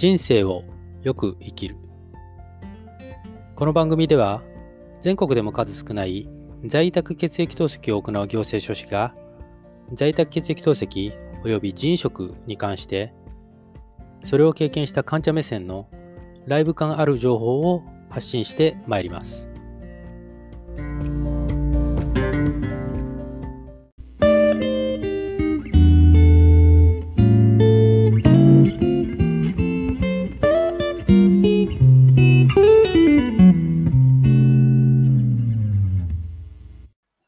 人生をよく生きるこの番組では全国でも数少ない在宅血液透析を行う行政書士が在宅血液透析及び人食に関してそれを経験した患者目線のライブ感ある情報を発信してまいります。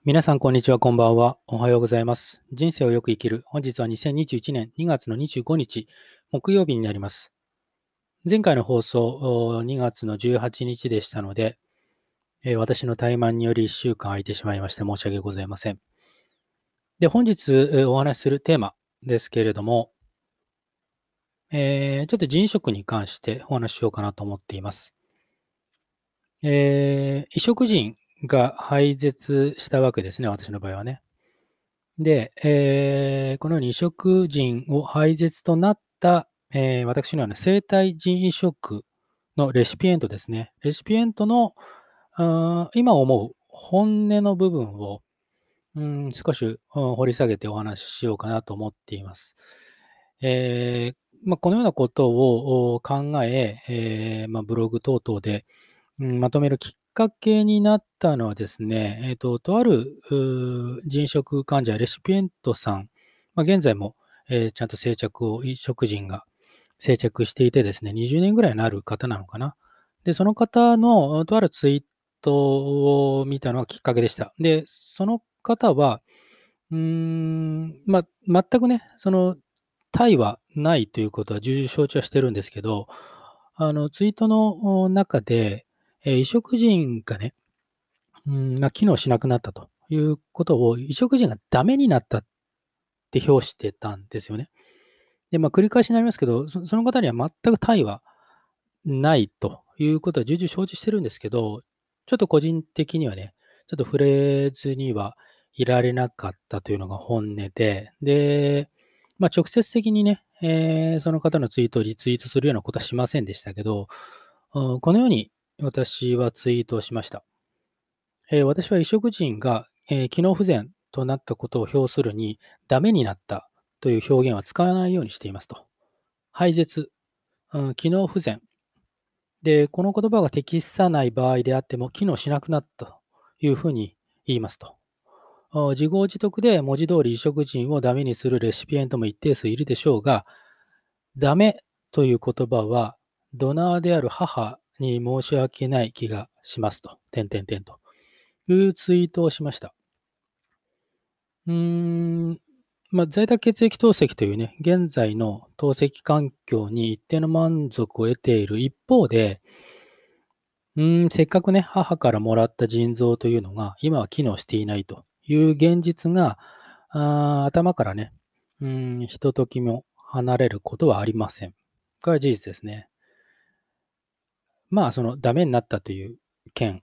皆さん、こんにちは、こんばんは。おはようございます。人生をよく生きる。本日は2021年2月の25日、木曜日になります。前回の放送、2月の18日でしたので、え私の怠慢により1週間空いてしまいまして申し訳ございません。で、本日お話しするテーマですけれども、えー、ちょっと人食に関してお話ししようかなと思っています。えー、移植人が廃絶したわけですね、私の場合はね。で、えー、このように移植人を廃絶となった、えー、私のような生体人移植のレシピエントですね。レシピエントの今思う本音の部分を、うん、少し、掘り下げてお話ししようかなと思っています。えーまあ、このようなことを考ええーまあ、ブログ等々で、うん、まとめるきっきっかけになったのはですね、え、ー、と、とある人食患者、レシピエントさん、まあ、現在も、えー、ちゃんと生着を、食人が生着していてですね、20年ぐらいになる方なのかな。で、その方のとあるツイートを見たのがきっかけでした。で、その方は、うーん、ま、全くね、その、対はないということは重々承知はしてるんですけど、あの、ツイートの中で、えー、移植人がね、うんまあ、機能しなくなったということを、移植人がダメになったって表してたんですよね。で、まあ、繰り返しになりますけど、その方には全く対はないということは重々承知してるんですけど、ちょっと個人的にはね、ちょっと触れずにはいられなかったというのが本音で、で、まあ、直接的にね、えー、その方のツイートをリツイートするようなことはしませんでしたけど、このように私はツイートしました。えー、私は移植人が、えー、機能不全となったことを表するに、ダメになったという表現は使わないようにしていますと。廃絶、うん、機能不全。で、この言葉が適さない場合であっても、機能しなくなったというふうに言いますと。自業自得で文字通り移植人をダメにするレシピエントも一定数いるでしょうが、ダメという言葉は、ドナーである母に申し訳ない気がしますと、点々点というツイートをしました。うーん、まあ、在宅血液透析というね、現在の透析環境に一定の満足を得ている一方で、うん、せっかくね、母からもらった腎臓というのが、今は機能していないという現実が、あ頭からね、うん、ひとときも離れることはありません。これは事実ですね。まあ、そのダメになったという件、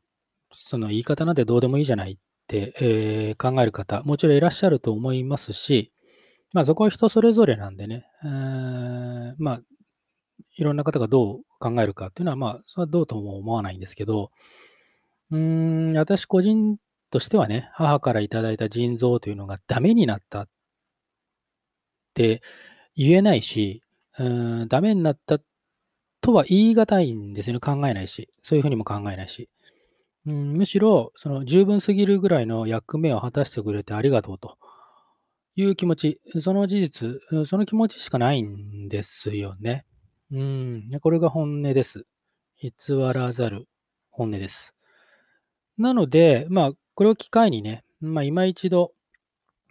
その言い方なんてどうでもいいじゃないって、えー、考える方、もちろんいらっしゃると思いますし、まあそこは人それぞれなんでね、えー、まあ、いろんな方がどう考えるかっていうのは、まあ、それはどうとも思わないんですけど、うーん、私個人としてはね、母からいただいた腎臓というのがダメになったって言えないし、うーんダメになったっとは言い難いんですよね。考えないし。そういうふうにも考えないし。うん、むしろ、その十分すぎるぐらいの役目を果たしてくれてありがとうという気持ち、その事実、その気持ちしかないんですよね。うん、これが本音です。偽らざる本音です。なので、まあ、これを機会にね、まあ、今一度、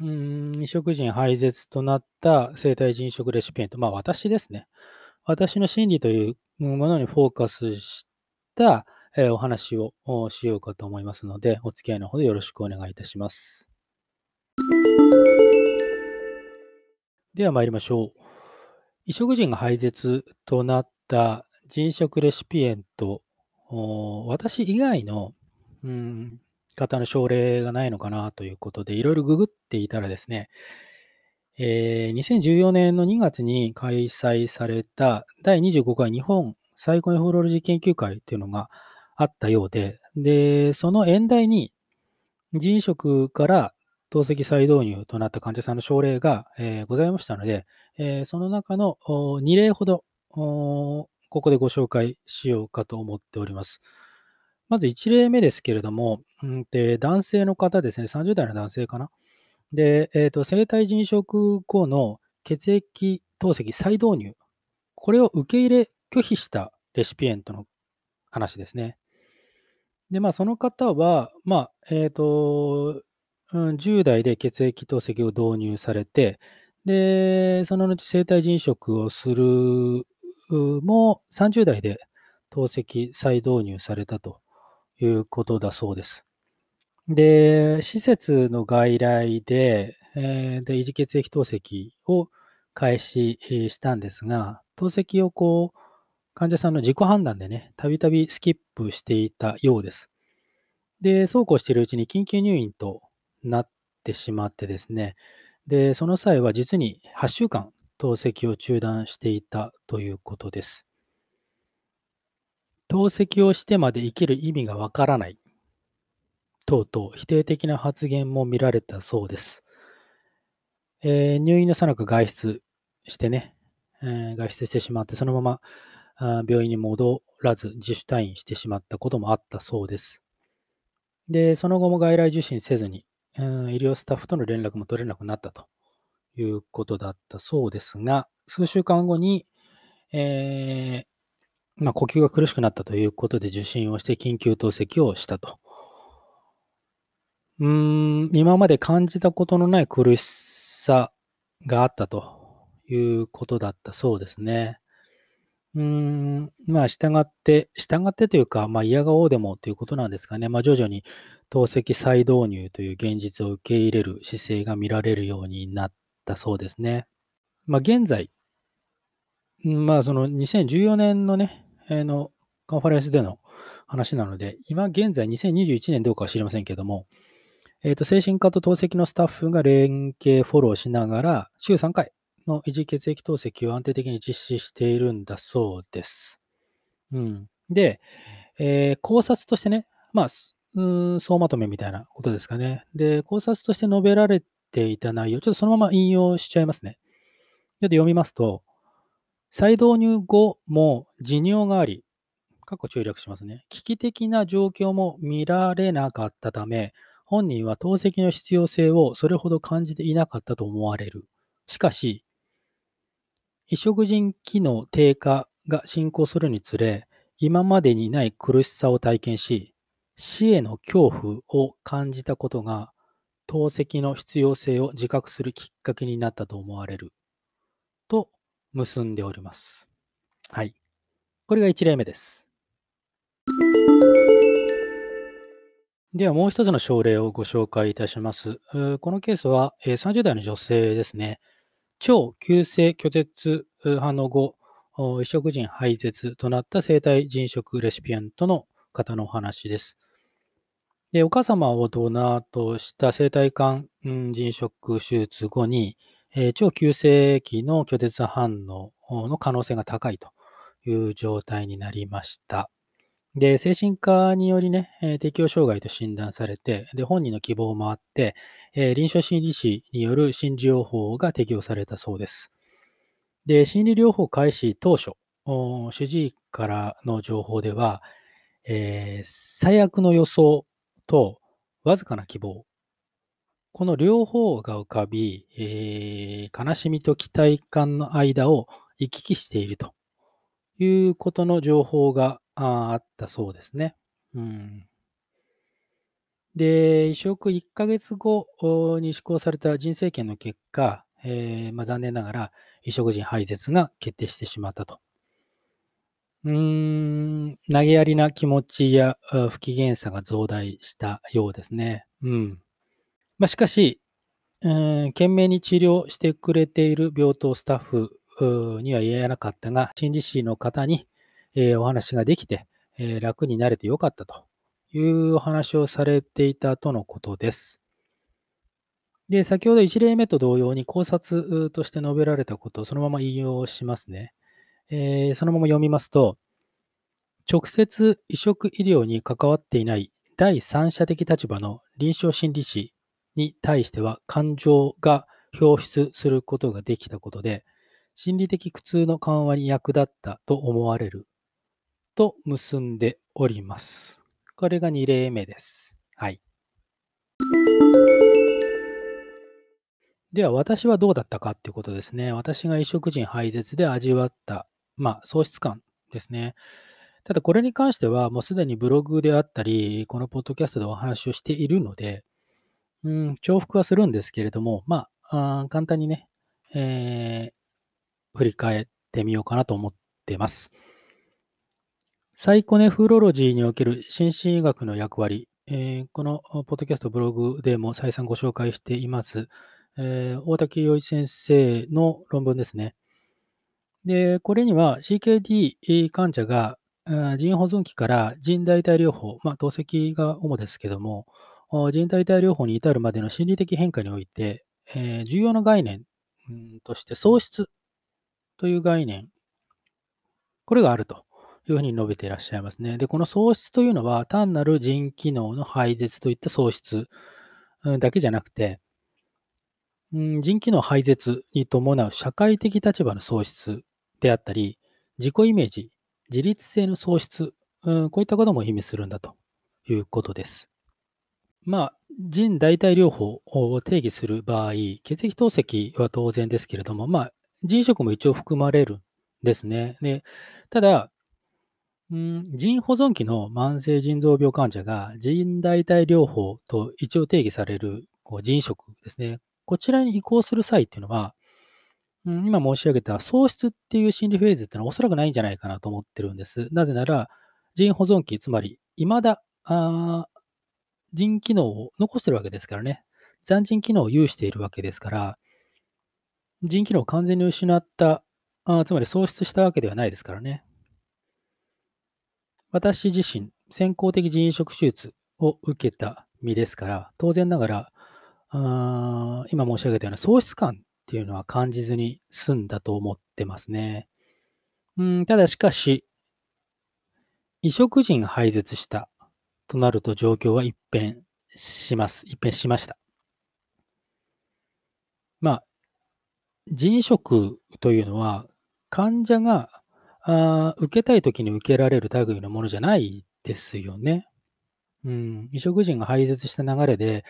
うん、移植人廃絶となった生体人食レシピエント、まあ私ですね。私の心理というものにフォーカスした、お話をしようかと思いますので、お付き合いのほどよろしくお願いいたします。では参りましょう。移植人が廃絶となった人食レシピエント、私以外の、うん、方の症例がないのかなということで、いろいろググっていたらですね、えー2014年の2月に開催された第25回日本サイコネフロロジー研究会というのがあったようで、で、その演題に腎移植から透析再導入となった患者さんの症例が、えーございましたので、えーその中の2例ほどここでご紹介しようかと思っております。まず1例目ですけれども、うんで男性の方ですね、30代の男性かな。で、えーと生体腎移植後の血液透析再導入、これを受け入れ拒否したレシピエントの話ですね。で、まあ、その方は、まあ、えっ、と、うん、10代で血液透析を導入されて、で、その後生体腎移植をするも30代で透析再導入されたということだそうです。で、施設の外来で、えーで、維持血液透析を開始したんですが、透析をこう、患者さんの自己判断でね、たびたびスキップしていたようです。で、そうこうしているうちに緊急入院となってしまってですね、で、その際は実に8週間透析を中断していたということです。透析をしてまで生きる意味がわからない。等々否定的な発言も見られたそうです。えー入院のさなく外出してね、えー外出してしまって、そのままあ病院に戻らず自主退院してしまったこともあったそうです。で、その後も外来受診せずに、うん医療スタッフとの連絡も取れなくなったということだったそうですが、数週間後に、えーまあ、呼吸が苦しくなったということで受診をして緊急透析をしたと。うーん、今まで感じたことのない苦しさがあったということだったそうですね。うーん、まあ、従って、従ってというか、まあ、嫌がおうでもということなんですかね。まあ、徐々に透析再導入という現実を受け入れる姿勢が見られるようになったそうですね。まあ、現在、まあ、その2014年のね、あの、カンファレンスでの話なので、今現在2021年どうかは知りませんけども、えっ、と、精神科と透析のスタッフが連携フォローしながら、週3回の維持血液透析を安定的に実施しているんだそうです。うん。で、えー考察としてね、まあ、うん、総まとめみたいなことですかね。で、考察として述べられていた内容、ちょっとそのまま引用しちゃいますね。ちょっと読みますと、再導入後も持尿があり、過去注略しますね。危機的な状況も見られなかったため、本人は透析の必要性をそれほど感じていなかったと思われる。しかし、移植人機能低下が進行するにつれ、今までにない苦しさを体験し、死への恐怖を感じたことが、透析の必要性を自覚するきっかけになったと思われる。と結んでおります。はい。これが1例目です。ではもう一つの症例をご紹介いたします。このケースはえー30代の女性ですね。超急性拒絶反応後、お移植人廃絶となった生体腎移植レシピエントの方のお話です。で、お母様をドナーとした生体管うん腎移植手術後に、え超急性期の拒絶反応の可能性が高いという状態になりました。で、精神科によりね、えー適応障害と診断されて、で、本人の希望もあって、えー臨床心理士による心理療法が適用されたそうです。で、心理療法開始当初、主治医からの情報では、えー最悪の予想とわずかな希望、この両方が浮かび、え悲しみと期待感の間を行き来しているということの情報がああったそうですね。うん、で、移植1ヶ月後に施行された人生権の結果、えーまあ、残念ながら移植人廃絶が決定してしまったと。うーん、投げやりな気持ちや不機嫌さが増大したようですね。うん。まあ、しかし、うーん懸命に治療してくれている病棟スタッフには言えなかったが、心理師の方に、えーお話ができて、えー楽になれてよかったというお話をされていたとのことです。で、先ほど1例目と同様に考察として述べられたことをそのまま引用しますね。えー、そのまま読みますと、直接移植医療に関わっていない第三者的立場の臨床心理士に対しては感情が表出することができたことで、心理的苦痛の緩和に役立ったと思われると結んでおります。これが2例目です。はい。では、私はどうだったかっていうことですね。私が移植人廃絶で味わった、まあ、喪失感ですね。ただ、これに関しては、もうすでにブログであったり、このポッドキャストでお話をしているので、うん、重複はするんですけれども、まあ、あ簡単にね、えー、振り返ってみようかなと思ってます。サイコネフロロジーにおける心身医学の役割、えー、このポッドキャストブログでも再三ご紹介しています。えー、大竹洋一先生の論文ですね。で、これには CKD 患者が腎保存期から腎代替療法、まあ、透析が主ですけども、腎代替療法に至るまでの心理的変化において、えー、重要な概念として喪失という概念、これがあるというふうに述べていらっしゃいますね。で、この喪失というのは単なる腎機能の廃絶といった喪失だけじゃなくて、うん、人機能廃絶に伴う社会的立場の喪失であったり、自己イメージ、自立性の喪失、うん、こういったことも意味するんだということです。まあ、腎代替療法を定義する場合、血液透析は当然ですけれども、まあ、腎食も一応含まれるんですね。でただ、うん、腎保存期の慢性腎臓病患者が腎代替療法と一応定義されるこう腎食ですね。こちらに移行する際っていうのは、うん、今申し上げた喪失っていう心理フェーズっていうのはおそらくないんじゃないかなと思ってるんです。なぜなら、腎保存期、つまり、未だ、あ腎機能を残してるわけですからね。残腎機能を有しているわけですから、腎機能を完全に失った、あつまり喪失したわけではないですからね。私自身、先行的腎移植手術を受けた身ですから、当然ながら、あ今申し上げたような喪失感っていうのは感じずに済んだと思ってますね。うんただしかし、移植人が廃絶したとなると状況は一変します。一変しました。まあ、腎移植というのは、患者があ受けたいときに受けられる類のものじゃないですよね。うん、移植人が廃絶した流れで、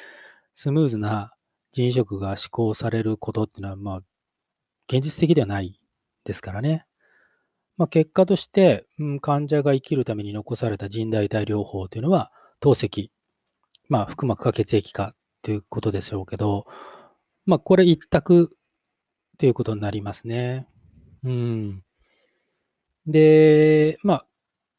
スムーズな人移植が施行されることっていうのは、まあ、現実的ではないですからね。まあ、結果として、うん、患者が生きるために残された腎代替療法というのは、透析、まあ、腹膜下血液化ということでしょうけど、まあ、これ一択ということになりますね。うん。で、まあ、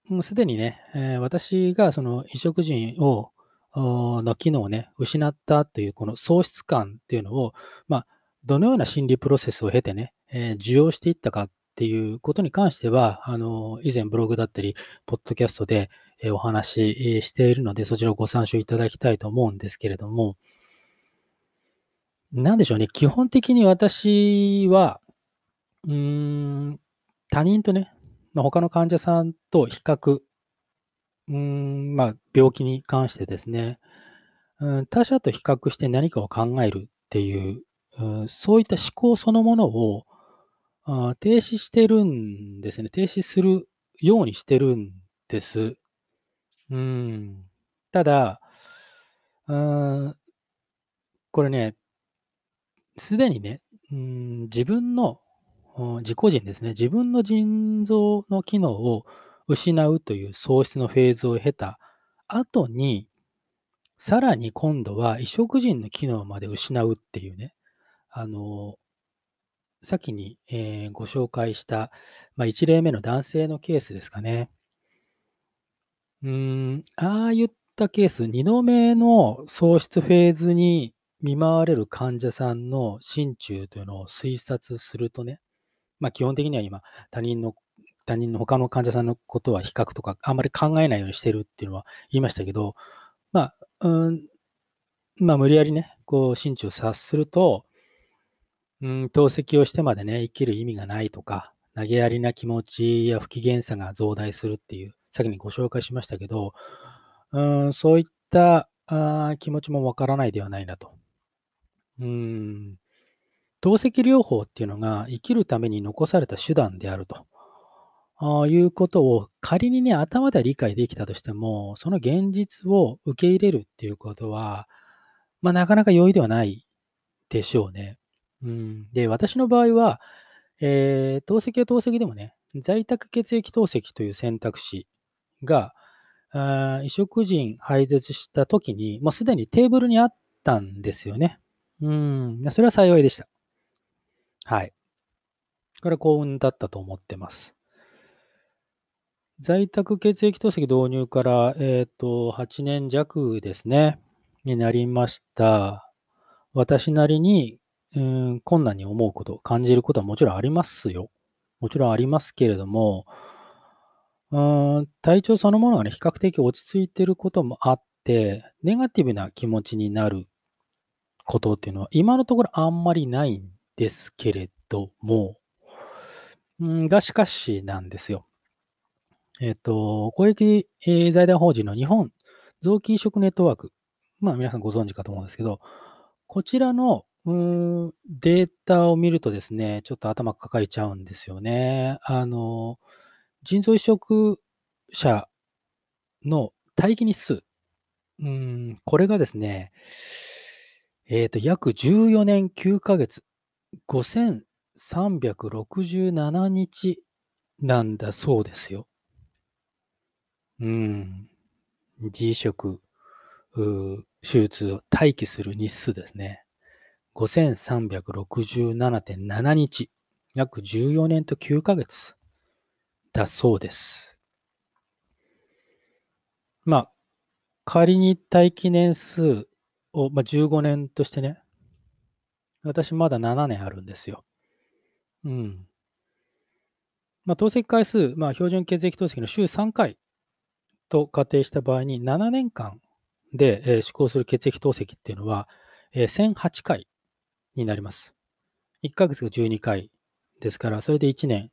もうすでにね、えー、私がその移植人をの機能をね、失ったというこの喪失感っていうのを、まあ、どのような心理プロセスを経てね、えー、受容していったかっていうことに関しては、あの、以前ブログだったり、ポッドキャストで、えお話ししているので、そちらをご参照いただきたいと思うんですけれども、なんでしょうね、基本的に私は、うーん、他人とね、まあ、他の患者さんと比較うん、まあ、病気に関してですね、うん、他者と比較して何かを考えるっていう、うん、そういった思考そのものをあ停止してるんですね。停止するようにしてるんです。うん。ただ、うん、これね、すでにね、うん、自分の自己人ですね。自分の腎臓の機能を失うという喪失のフェーズを経た後に、さらに今度は移植人の機能まで失うっていうね、あの、先に、えー、ご紹介した、まあ、1例目の男性のケースですかね。うーん、ああいったケース、2度目の喪失フェーズに見舞われる患者さんの心中というのを推察するとね、まあ、基本的には今、他人の他人の他の患者さんのことは比較とか、あんまり考えないようにしてるっていうのは言いましたけど、まあ、うん、まあ、無理やりね、こう、心中察すると、うん、透析をしてまでね、生きる意味がないとか、投げやりな気持ちや不機嫌さが増大するっていう、先にご紹介しましたけど、うん、そういったあ気持ちもわからないではないなと。うん、透析療法っていうのが生きるために残された手段であると。あいうことを仮にね、頭では理解できたとしても、その現実を受け入れるっていうことは、まあ、なかなか容易ではないでしょうね。うん、で、私の場合は、えー、透析は透析でもね、在宅血液透析という選択肢が、あ移植人廃絶したときに、もうすでにテーブルにあったんですよね。うん、それは幸いでした。はい。これ幸運だったと思ってます。在宅血液透析導入から、えっ、ー、と、8年弱ですね、になりました。私なりに、うん、困難に思うこと、感じることはもちろんありますよ。もちろんありますけれども、うん、体調そのものがね、比較的落ち着いていることもあって、ネガティブな気持ちになることっていうのは、今のところあんまりないんですけれども、ん、がしかしなんですよ。えっ、と、公益、財団法人の日本臓器移植ネットワーク、まあ皆さんご存知かと思うんですけど、こちらのうーんデータを見るとですね、ちょっと頭抱えちゃうんですよね。あの、腎臓移植者の待機日数、うん、これがですね、えっ、と、約14年9ヶ月、5367日なんだそうですよ。うん。G 食、手術を待機する日数ですね。5367.7日。約14年と9ヶ月だそうです。まあ、仮に待機年数を、まあ、15年としてね、私まだ7年あるんですよ。うん。まあ、透析回数、まあ、標準血液透析の週3回と仮定した場合に、7年間で、えー、施行する血液透析っていうのは、えー、1008回になります。1ヶ月が12回ですから、それで1年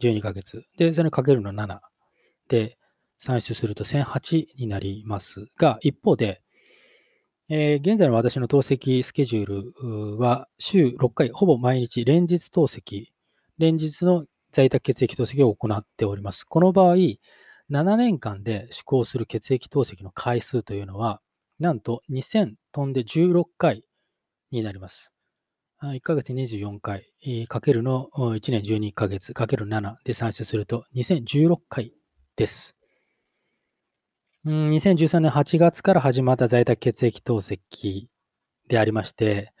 12ヶ月。で、それかけるの7で算出すると1008になりますが、一方で、えー、現在の私の透析スケジュールは週6回、ほぼ毎日連日透析、連日の在宅血液透析を行っております。この場合、7年間で施行する血液透析の回数というのは、なんと2000飛んで16回になります。1ヶ月24回、かけるの1年12ヶ月、かける7で算出すると2016回です。うん2013年8月から始まった在宅血液透析でありまして、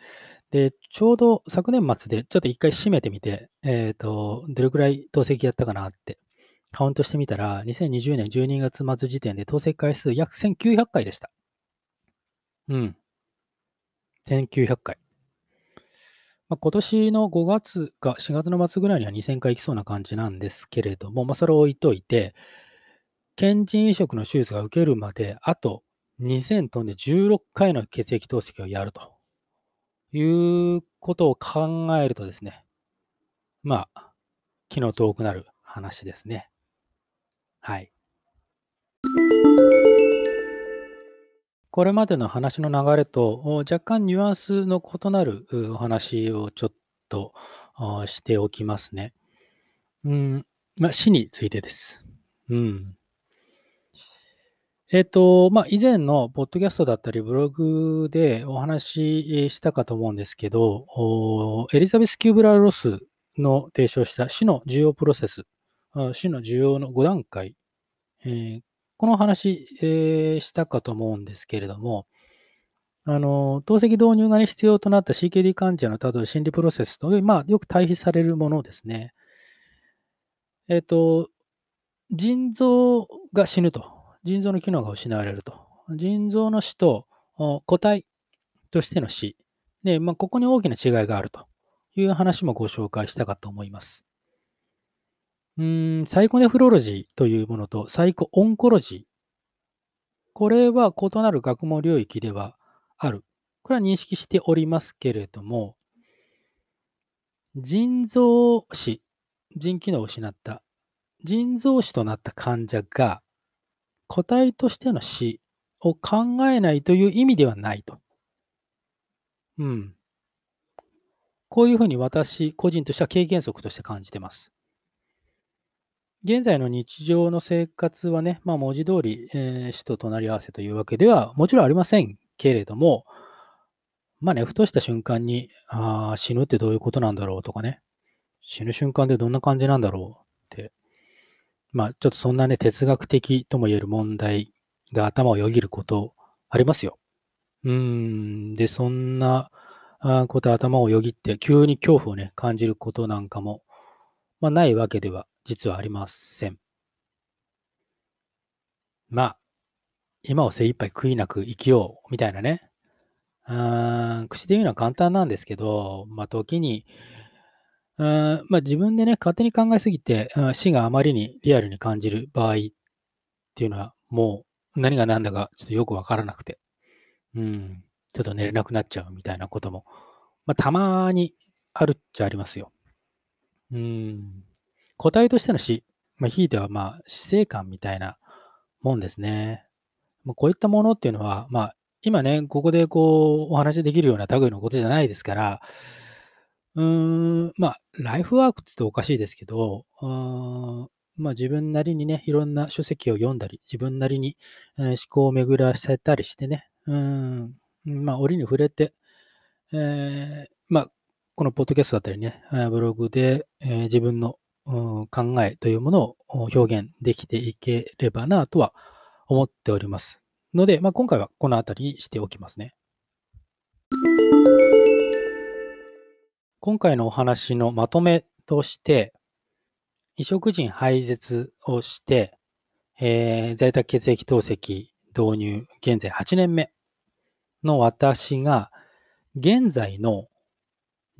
で、ちょうど昨年末でちょっと一回締めてみて、えっ、ー、と、どれくらい透析やったかなってカウントしてみたら、2020年12月末時点で当選回数約1900回でした。うん。1900回。まあ、今年の5月か4月の末ぐらいには2000回いきそうな感じなんですけれども、まあ、それを置いといて、検診移植の手術が受けるまで、あと2000トンで16回の血液透析をやるということを考えるとですね、まあ、気の遠くなる話ですね。はい。これまでの話の流れと若干ニュアンスの異なるお話をちょっとしておきますね。うん、まあ、死についてです。うん。えっ、と、まあ、以前のポッドキャストだったりブログでお話ししたかと思うんですけど、エリザベス・キューブラー・ロスの提唱した死の受容プロセス死の受容の5段階、えー、この話、えー、したかと思うんですけれども、あの、透析導入が、必要となった CKD 患者のたどる心理プロセスと、まあ、よく対比されるものですね。えっ、と、腎臓が死ぬと。腎臓の機能が失われると。腎臓の死と個体としての死。で、まあ、ここに大きな違いがあるという話もご紹介したかと思います。うん、サイコネフロロジーというものとサイコオンコロジー。これは異なる学問領域ではあるこれは認識しておりますけれども、腎臓死、腎機能を失った、腎臓死となった患者が、個体としての死を考えないという意味ではないと。うん。こういうふうに私個人としては経験則として感じてます。現在の日常の生活はね、まあ、文字通り、えー、死と隣り合わせというわけではもちろんありませんけれども、まあね、ふとした瞬間に、あ死ぬってどういうことなんだろうとかね、死ぬ瞬間でどんな感じなんだろうって、まあちょっとそんなね、哲学的とも言える問題が頭をよぎることありますよ。うん、で、そんなこと頭をよぎって急に恐怖をね、感じることなんかも、まあないわけでは実はありません。まあ、今を精一杯悔いなく生きようみたいなね、あー口で言うのは簡単なんですけど、まあ、時に、あまあ、自分でね、勝手に考えすぎて、死があまりにリアルに感じる場合っていうのは、もう何が何だかちょっとよくわからなくて、うん、ちょっと寝れなくなっちゃうみたいなことも、まあ、たまにあるっちゃありますよ。うん、個体としての死、まあ、ひいてはまあ死生観みたいなもんですね。まあ、こういったものっていうのは、まあ、今ね、ここでこう、お話できるような類のことじゃないですから、うん、まあ、ライフワークって言うとおかしいですけど、うんまあ、自分なりにね、いろんな書籍を読んだり、自分なりに、えー思考を巡らせたりしてね、うん、まあ、折に触れて、えーまあ、このポッドキャストだったりね、ブログで、えー自分の、考えというものを表現できていければなとは思っております。ので、まあ、今回はこの辺りにしておきますね。今回のお話のまとめとして、移植人廃絶をして、えー、在宅血液透析導入、現在8年目の私が、現在の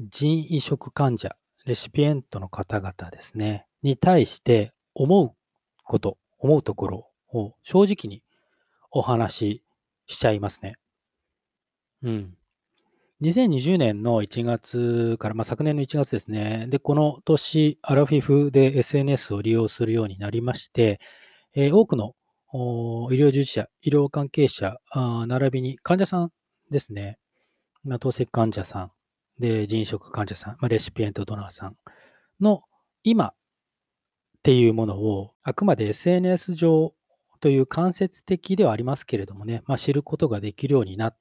腎移植患者、レシピエントの方々ですね、に対して思うこと、思うところを正直にお話ししちゃいますね。うん。2020年の1月から、まあ、昨年の1月ですね。で、この年、アラフィフで SNS を利用するようになりまして、えー、多くの医療従事者、医療関係者、並びに患者さんですね。まあ、透析患者さん、で、人食患者さん、まあ、レシピエントドナーさんの今っていうものを、あくまで SNS 上という間接的ではありますけれどもね、まあ、知ることができるようになっ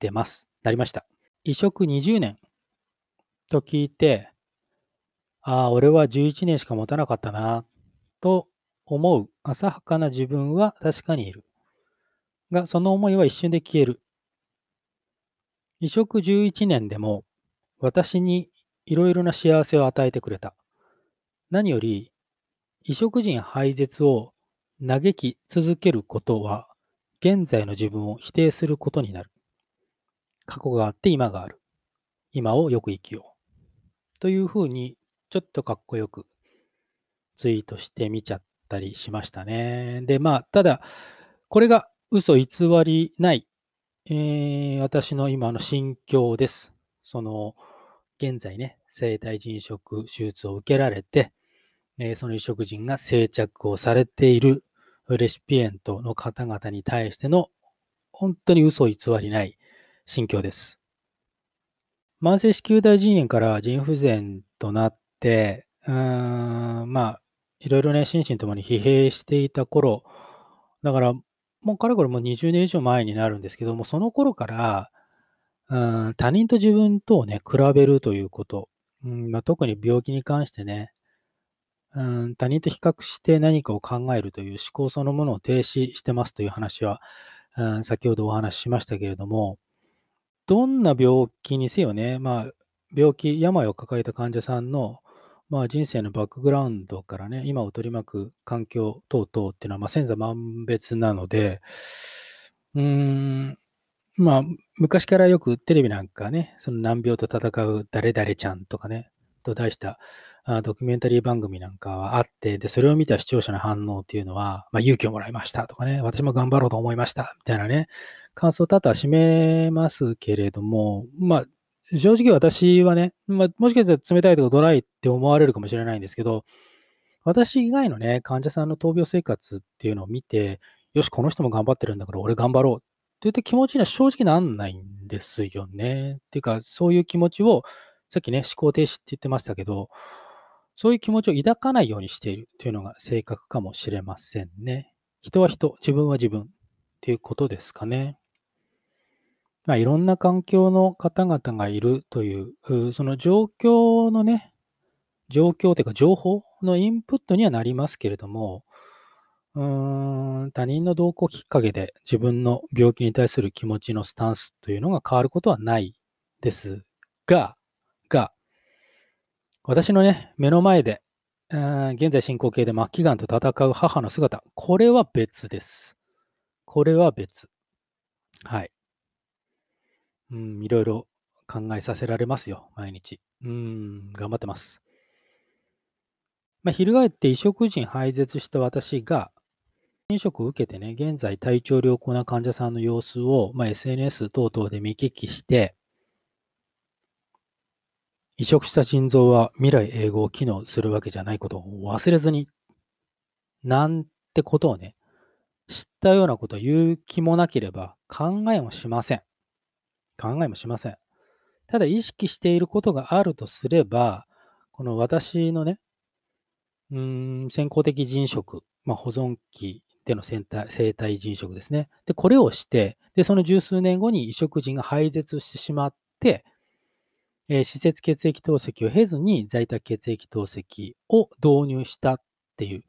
てます。なりました。移植20年と聞いて、ああ、俺は11年しか持たなかったな、と思う浅はかな自分は確かにいる。が、その思いは一瞬で消える。移植11年でも私にいろいろな幸せを与えてくれた。何より、移植人廃絶を嘆き続けることは、現在の自分を否定することになる。過去があって今がある。今をよく生きよう。というふうに、ちょっとかっこよくツイートしてみちゃったりしましたね。で、まあ、ただ、これが嘘偽りない、えー、私の今の心境です。その、現在ね、生体腎食手術を受けられて、えー、その移植人が生着をされているレシピエントの方々に対しての本当に嘘偽りない心境です。慢性子宮大腎炎から腎不全となって、うーん、まあ、いろいろね、心身ともに疲弊していた頃、だから、もうかれこれもう20年以上前になるんですけども、その頃から、うん他人と自分とをね、比べるということ、うんまあ、特に病気に関してね、うん、他人と比較して何かを考えるという思考そのものを停止してますという話は、うん、先ほどお話ししましたけれども、どんな病気にせよね、まあ、病気、病を抱えた患者さんの、まあ、人生のバックグラウンドからね、今を取り巻く環境等々っていうのは、まあ、千差万別なので、うーん、まあ、昔からよくテレビなんかね、その難病と戦う誰々ちゃんとかね、と題したドキュメンタリー番組なんかはあって、で、それを見た視聴者の反応っていうのは、まあ、勇気をもらいましたとかね、私も頑張ろうと思いましたみたいなね、感想を多々占めますけれども、まあ、正直私はね、まあ、もしかしたら冷たいとかドライって思われるかもしれないんですけど、私以外のね、患者さんの闘病生活っていうのを見て、よし、この人も頑張ってるんだから俺頑張ろうって言って気持ちには正直なんないんですよね。っていうか、そういう気持ちを、さっきね、思考停止って言ってましたけど、そういう気持ちを抱かないようにしているというのが正確かもしれませんね。人は人、自分は自分っていうことですかね。まあ、いろんな環境の方々がいるという、その状況のね、状況というか情報のインプットにはなりますけれども、うーん他人の動向きっかけで自分の病気に対する気持ちのスタンスというのが変わることはないです、が、私のね、目の前で、うー現在進行形で末期がんと戦う母の姿、これは別です。これは別。はい。うん、いろいろ考えさせられますよ、毎日。うん、頑張ってます。まあ、翻って移植人廃絶した私が、飲食を受けてね、現在体調良好な患者さんの様子を、まあ、SNS 等々で見聞きして、移植した腎臓は未来永劫機能するわけじゃないことを忘れずに、なんてことをね、知ったようなことを言う気もなければ考えもしません。考えもしません。ただ意識していることがあるとすれば、この私のね、うーん先行的人食、まあ、保存期での生体生体人食ですね。で、これをして、で、その十数年後に移植人が廃絶してしまって、えー施設血液透析を経ずに在宅血液透析を導入したっていう、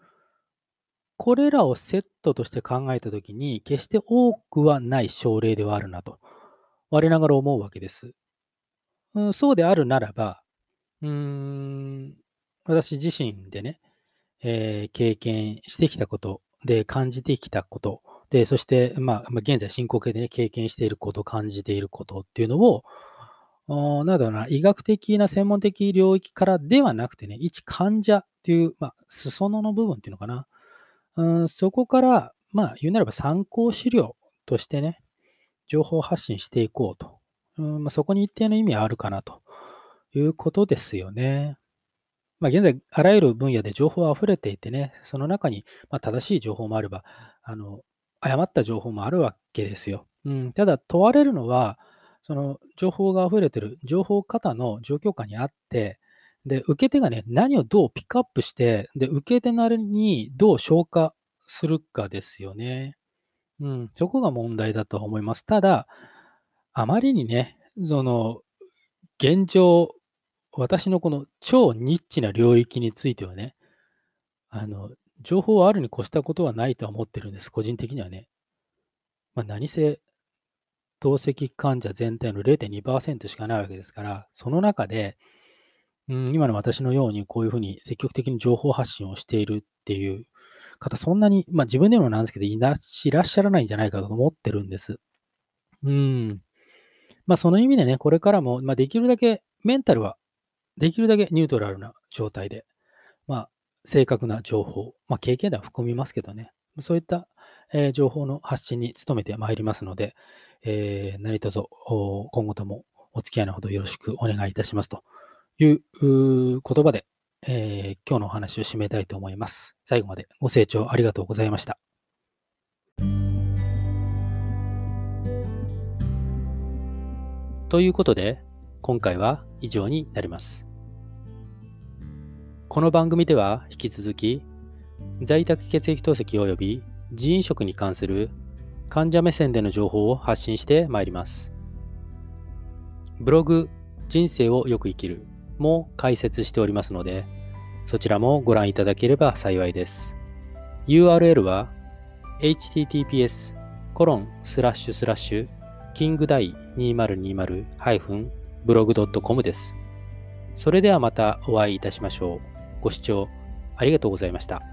これらをセットとして考えたときに、決して多くはない症例ではあるなと、我ながら思うわけです。うん、そうであるならば、うーん、私自身でね、えー経験してきたこと、で、感じてきたこと、で、そして、まあ、現在進行形でね、経験していること、感じていることっていうのを、なんだろうな、医学的な専門的領域からではなくてね、一患者っていう、まあ、裾野の部分っていうのかな。うん、そこから、まあ、言うならば参考資料としてね、情報発信していこうと。うんまあ、そこに一定の意味はあるかなということですよね。まあ、現在、あらゆる分野で情報は溢れていてね、その中に、ま、正しい情報もあれば、あの、誤った情報もあるわけですよ。うん、ただ、問われるのは、その情報が溢れてる情報型の状況下にあって、で、受け手がね、何をどうピックアップして、で、受け手なりにどう消化するかですよね。うん、そこが問題だと思います。ただ、あまりにね、その、現状、私のこの超ニッチな領域についてはね、あの、情報はあるに越したことはないとは思ってるんです、個人的にはね。まあ、何せ、透析患者全体の0.2%しかないわけですから、その中で、うん、今の私のようにこういうふうに積極的に情報発信をしているっていう方、そんなに、まあ自分でもなんですけど、いらっしゃらないんじゃないかと思ってるんです。うん。まあその意味でね、これからも、まあできるだけメンタルは、できるだけニュートラルな状態で、まあ正確な情報、まあ経験談は含みますけどね、そういった、えー情報の発信に努めてまいりますので、えー何卒お今後ともお付き合いのほどよろしくお願いいたしますという言葉で、えー今日のお話を締めたいと思います。最後までご清聴ありがとうございました。ということで、今回は以上になります。この番組では引き続き、在宅血液透析及び人員食に関する患者目線での情報を発信してまいります。ブログ、人生をよく生きるも開設しておりますので、そちらもご覧いただければ幸いです。URL は https コロンスラッシュスラッシュキングダイ 2020-blog.com です。それではまたお会いいたしましょう。ご視聴ありがとうございました。